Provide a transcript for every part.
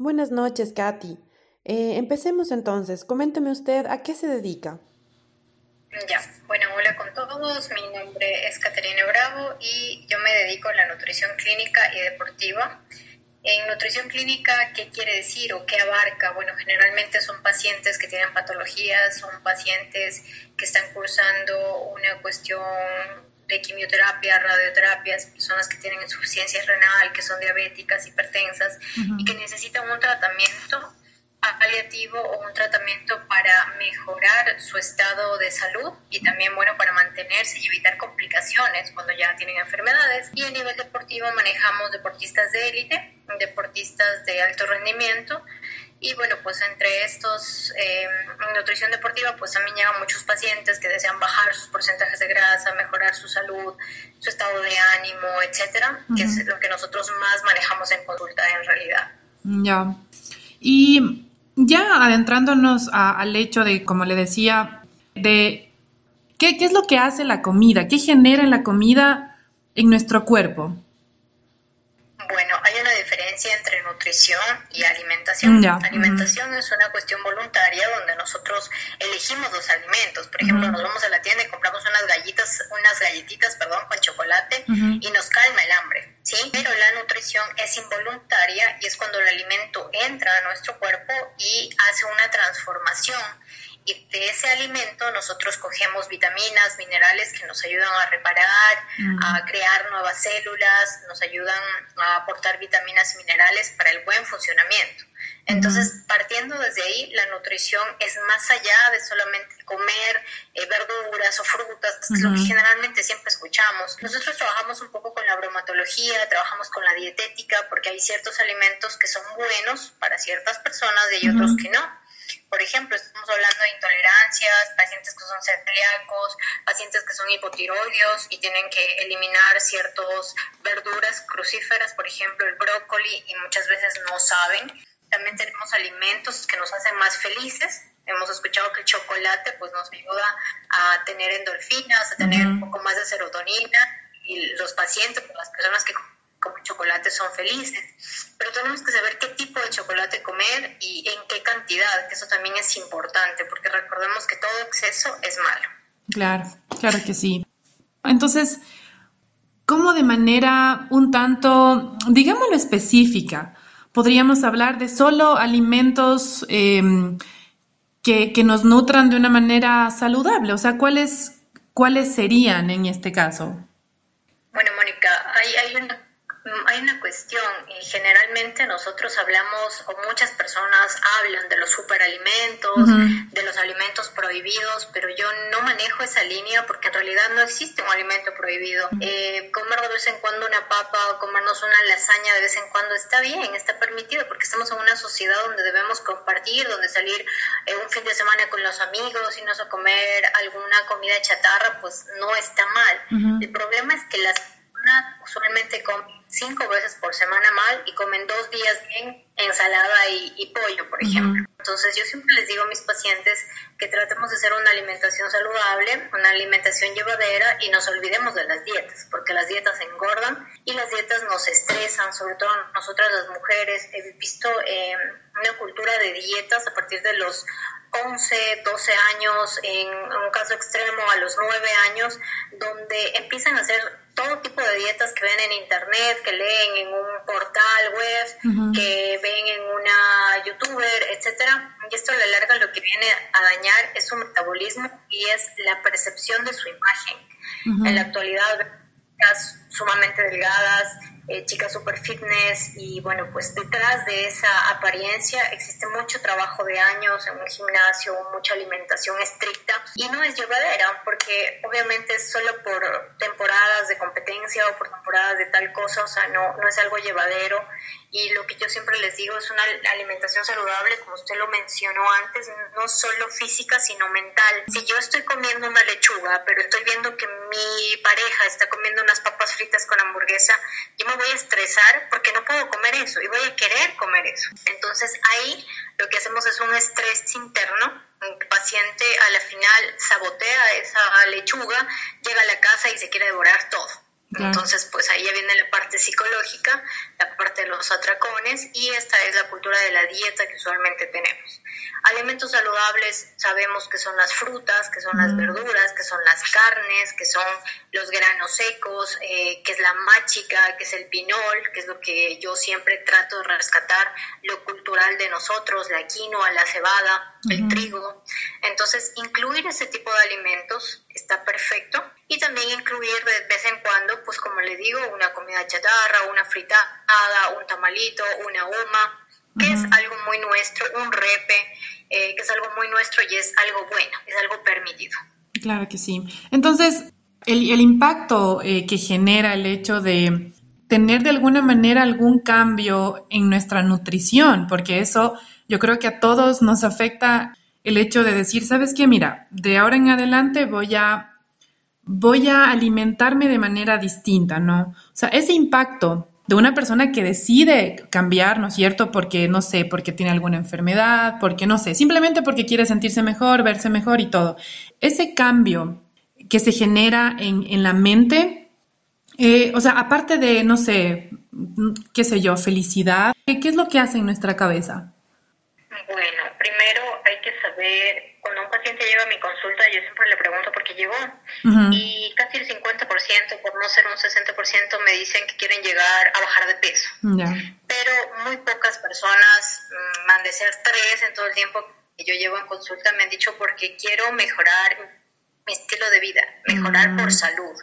Buenas noches, Katy. Eh, empecemos entonces. Coménteme usted a qué se dedica. Ya, bueno, hola con todos. Mi nombre es Caterina Bravo y yo me dedico a la nutrición clínica y deportiva. En nutrición clínica, ¿qué quiere decir o qué abarca? Bueno, generalmente son pacientes que tienen patologías, son pacientes que están cursando una cuestión de quimioterapia, radioterapias, personas que tienen insuficiencia renal, que son diabéticas, hipertensas y que necesitan un tratamiento paliativo o un tratamiento para mejorar su estado de salud y también bueno para mantenerse y evitar complicaciones cuando ya tienen enfermedades. Y a nivel deportivo manejamos deportistas de élite deportistas de alto rendimiento y bueno pues entre estos eh, nutrición deportiva pues también llegan muchos pacientes que desean bajar sus porcentajes de grasa mejorar su salud su estado de ánimo etcétera que es lo que nosotros más manejamos en consulta en realidad. Ya. Y ya adentrándonos al hecho de, como le decía, de qué, qué es lo que hace la comida, qué genera la comida en nuestro cuerpo. Bueno, hay una diferencia entre nutrición y alimentación. Alimentación es una cuestión voluntaria donde nosotros elegimos los alimentos. Por ejemplo, nos vamos a la tienda y compramos unas galletas, unas galletitas, perdón, con chocolate y nos calma el hambre. ¿sí? Pero la nutrición es involuntaria y es cuando el alimento entra a nuestro cuerpo y hace una transformación. Y de ese alimento nosotros cogemos vitaminas, minerales que nos ayudan a reparar, a crear nuevas células, nos ayudan a aportar vitaminas y minerales para el buen funcionamiento. Entonces, partiendo desde ahí, la nutrición es más allá de solamente comer eh, verduras o frutas, lo que generalmente siempre escuchamos. Nosotros trabajamos un poco con la bromatología, trabajamos con la dietética, porque hay ciertos alimentos que son buenos para ciertas personas y hay otros que no. Por ejemplo, estamos hablando de intolerancias, pacientes que son celíacos, pacientes que son hipotiroideos y tienen que eliminar ciertas verduras crucíferas, por ejemplo el brócoli, y muchas veces no saben. También tenemos alimentos que nos hacen más felices. Hemos escuchado que el chocolate pues, nos ayuda a tener endorfinas, a tener un poco más de serotonina y los pacientes, las personas que comen chocolate son felices. Pero tenemos que saber qué tipo de chocolate comer y en qué cantidad, que eso también es importante, porque recordemos que todo exceso es malo. Claro, claro que sí. Entonces, ¿cómo de manera un tanto, digámoslo específica, podríamos hablar de solo alimentos em, que, que, nos nutran de una manera saludable. O sea, ¿cuáles, cuáles serían en este caso? Bueno, Mónica, hay, hay una hay una cuestión, generalmente nosotros hablamos, o muchas personas hablan de los superalimentos, de los alimentos prohibidos, pero yo no manejo esa línea porque en realidad no existe un alimento prohibido. Eh, comer de vez en cuando una papa o comernos una lasaña de vez en cuando está bien, está permitido, porque estamos en una sociedad donde debemos compartir, donde salir eh, un fin de semana con los amigos, y irnos a comer alguna comida chatarra, pues no está mal. El problema es que las usualmente comen cinco veces por semana mal y comen dos días bien ensalada y, pollo, por ejemplo. Entonces yo siempre les digo a mis pacientes que tratemos de hacer una alimentación saludable, una alimentación llevadera y nos olvidemos de las dietas, porque las dietas engordan y las dietas nos estresan, sobre todo nosotras las mujeres. He visto eh, una cultura de dietas a partir de los 11, 12 años, en un caso extremo a los 9 años, donde empiezan a hacer todo tipo de dietas que ven en internet, que leen en un portal web, que ven en una youtuber, etcétera. Y esto a la larga lo que viene a dañar es su metabolismo y es la percepción de su imagen. En la actualidad, sumamente delgadas, eh, chicas super fitness y bueno, pues detrás de esa apariencia existe mucho trabajo de años en un gimnasio, mucha alimentación estricta y no es llevadera porque obviamente es solo por temporadas de competencia o por temporadas de tal cosa, o sea, no, no es algo llevadero y lo que yo siempre les digo es una alimentación saludable, como usted lo mencionó antes, no solo física, sino mental. Si yo estoy comiendo una lechuga, pero estoy viendo que mi pareja está comiendo unas papas fritas con hamburguesa, yo me voy a estresar porque no puedo comer eso y voy a querer comer eso. Entonces ahí lo que hacemos es un estrés interno. El paciente a la final sabotea esa lechuga, llega a la casa y se quiere devorar todo. Entonces, pues ahí ya viene la parte psicológica, la parte de los atracones y esta es la cultura de la dieta que usualmente tenemos. Alimentos saludables sabemos que son las frutas, que son las verduras, que son las carnes, que son los granos secos, eh, que es la máchica, que es el pinol, que es lo que yo siempre trato de rescatar, lo cultural de nosotros, la quinoa, la cebada, el trigo. Entonces, incluir ese tipo de alimentos está perfecto y también incluir de vez en cuando, pues como le digo, una comida chatarra, una fritada, un tamalito, una uma, que es algo muy nuestro, un repe, eh, que es algo muy nuestro y es algo bueno, es algo permitido. Claro que sí. Entonces, el, el impacto eh, que genera el hecho de tener de alguna manera algún cambio en nuestra nutrición, porque eso yo creo que a todos nos afecta el hecho de decir, ¿sabes qué? Mira, de ahora en adelante voy a, voy a alimentarme de manera distinta, ¿no? O sea, ese impacto de una persona que decide cambiar, ¿no es cierto? Porque, no sé, porque tiene alguna enfermedad, porque, no sé, simplemente porque quiere sentirse mejor, verse mejor y todo. Ese cambio que se genera en, en la mente, eh, o sea, aparte de, no sé, qué sé yo, felicidad, ¿qué es lo que hace en nuestra cabeza? Bueno, primero hay que saber, cuando un paciente llega a mi consulta, yo siempre le pregunto por qué llegó. Y casi el 50%, por no ser un 60%, me dicen que quieren llegar a bajar de peso. Pero muy pocas personas mm, me han de ser tres en todo el tiempo que yo llevo en consulta, me han dicho porque quiero mejorar mi estilo de vida, mejorar por salud.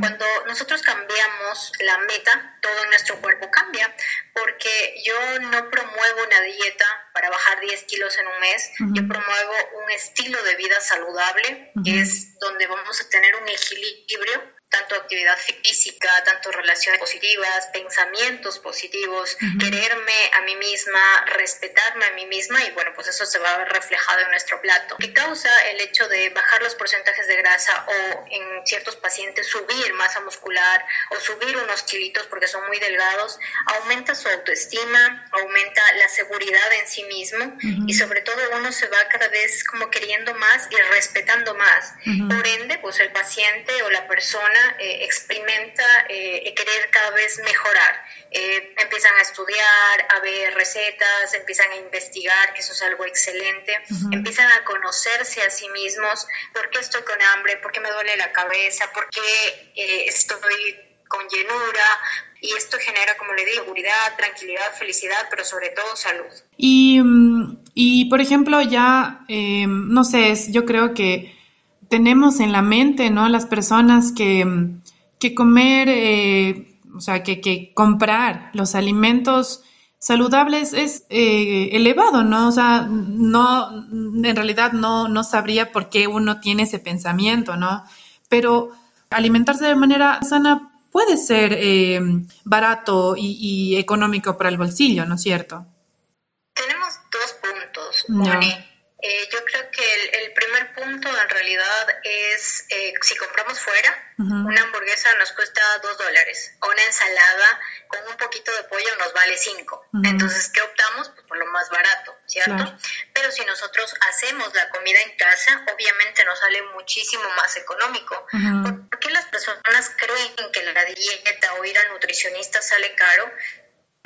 Cuando nosotros cambiamos la meta, todo en nuestro cuerpo cambia, porque yo no promuevo una dieta para bajar 10 kilos en un mes, yo promuevo un estilo de vida saludable, que es donde vamos a tener un equilibrio tanto actividad física, tanto relaciones positivas, pensamientos positivos, quererme a mí misma, respetarme a mí misma y bueno, pues eso se va a ver reflejado en nuestro plato. ¿Qué causa el hecho de bajar los porcentajes de grasa o en ciertos pacientes subir masa muscular o subir unos kilitos porque son muy delgados? Aumenta su autoestima, aumenta la seguridad en sí mismo y sobre todo uno se va cada vez como queriendo más y respetando más. Por ende, pues el paciente o la persona eh, experimenta eh, querer cada vez mejorar. Eh, empiezan a estudiar, a ver recetas, empiezan a investigar, que eso es algo excelente, empiezan a conocerse a sí mismos, por qué estoy con hambre, por qué me duele la cabeza, por qué estoy con llenura, y esto genera, como le digo, seguridad, tranquilidad, felicidad, pero sobre todo salud. Y, mm, y por ejemplo, ya, no sé, yo creo que tenemos en la mente, ¿no? Las personas que, que comer, eh, o sea, que, que, comprar los alimentos saludables es eh, elevado, ¿no? O sea, no, en realidad no, no sabría por qué uno tiene ese pensamiento, ¿no? Pero alimentarse de manera sana puede ser eh, barato y, económico para el bolsillo, ¿no es cierto? Tenemos dos puntos, eh, yo creo que el, primer punto en realidad es eh, si compramos fuera, una hamburguesa nos cuesta dos dólares, o una ensalada con un poquito de pollo nos vale cinco. Entonces, ¿qué optamos? Pues por lo más barato, ¿cierto? Pero si nosotros hacemos la comida en casa, obviamente nos sale muchísimo más económico. ¿Por qué las personas creen que la dieta o ir al nutricionista sale caro?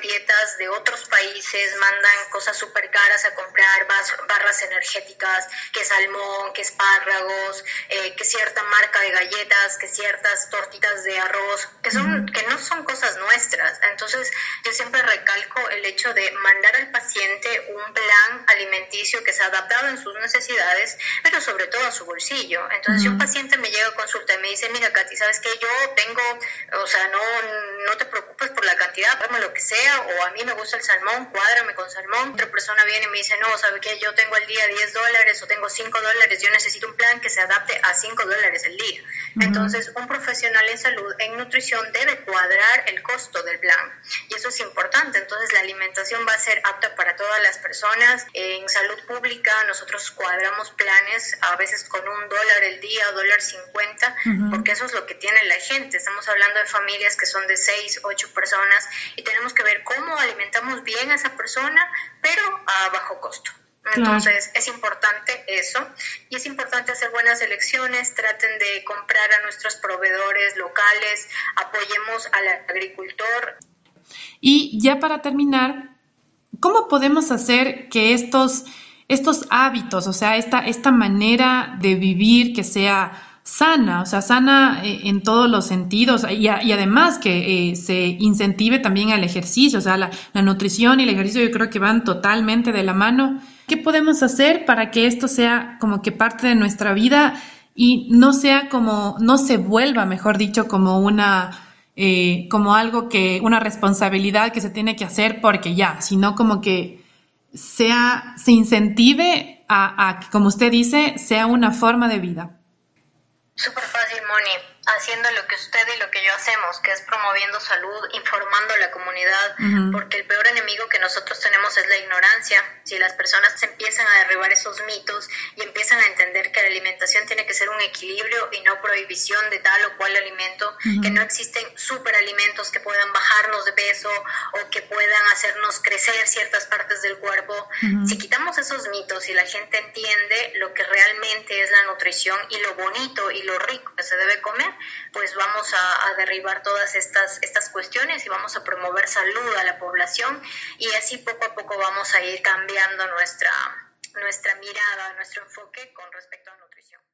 Dietas de otros países, mandan cosas súper caras a comprar, barras energéticas, que salmón, que espárragos, eh, que cierta marca de galletas, que ciertas tortitas de arroz, que, son, que no son cosas nuestras. Entonces yo siempre recalco el hecho de mandar al paciente un plan alimenticio que sea adaptado en sus necesidades, pero sobre todo a su bolsillo. Entonces si un paciente me llega a consulta y me dice, mira Katy, ¿sabes qué? Yo tengo, o sea, no, no te preocupes por la cantidad, dame lo que sea, o a mí me gusta el salmón, cuádrame con salmón. Otra persona viene y me dice, no, ¿sabe qué? Yo tengo al día 10 dólares o tengo 5 dólares, yo necesito un plan que se adapte a 5 dólares el día. Entonces, un profesional en salud, en nutrición, debe cuadrar el costo del plan. Y eso es importante. Entonces, la alimentación va a ser apta para todas las personas. En salud pública, nosotros cuadramos planes a veces con un dólar el día, dólar 50, porque eso es lo que tiene la gente. Estamos hablando de familias que son de 6, 8 personas y tenemos que ver cómo alimentamos bien a esa persona, pero a bajo costo. Entonces es importante eso y es importante hacer buenas elecciones, traten de comprar a nuestros proveedores locales, apoyemos al agricultor. Y ya para terminar, ¿cómo podemos hacer que estos, estos hábitos, o sea, esta, esta manera de vivir que sea sana, o sea, sana eh, en todos los sentidos y, además que eh, se incentive también al ejercicio, o sea, la, nutrición y el ejercicio yo creo que van totalmente de la mano. ¿Qué podemos hacer para que esto sea como que parte de nuestra vida y no sea como, no se vuelva, mejor dicho, como una, eh, como algo que, una responsabilidad que se tiene que hacer porque ya, sino como que sea, se incentive a, a que, como usted dice, sea una forma de vida. Súper fácil, Moni haciendo lo que usted y lo que yo hacemos, que es promoviendo salud, informando a la comunidad, porque el peor enemigo que nosotros tenemos es la ignorancia. Si las personas se empiezan a derribar esos mitos y empiezan a entender que la alimentación tiene que ser un equilibrio y no prohibición de tal o cual alimento, que no existen superalimentos que puedan bajarnos de peso o que puedan hacernos crecer ciertas partes del cuerpo, si quitamos esos mitos y la gente entiende lo que realmente es la nutrición y lo bonito y lo rico que se debe comer, pues vamos a, derribar todas estas, estas cuestiones y vamos a promover salud a la población y así poco a poco vamos a ir cambiando nuestra, nuestra mirada, nuestro enfoque con respecto a la nutrición.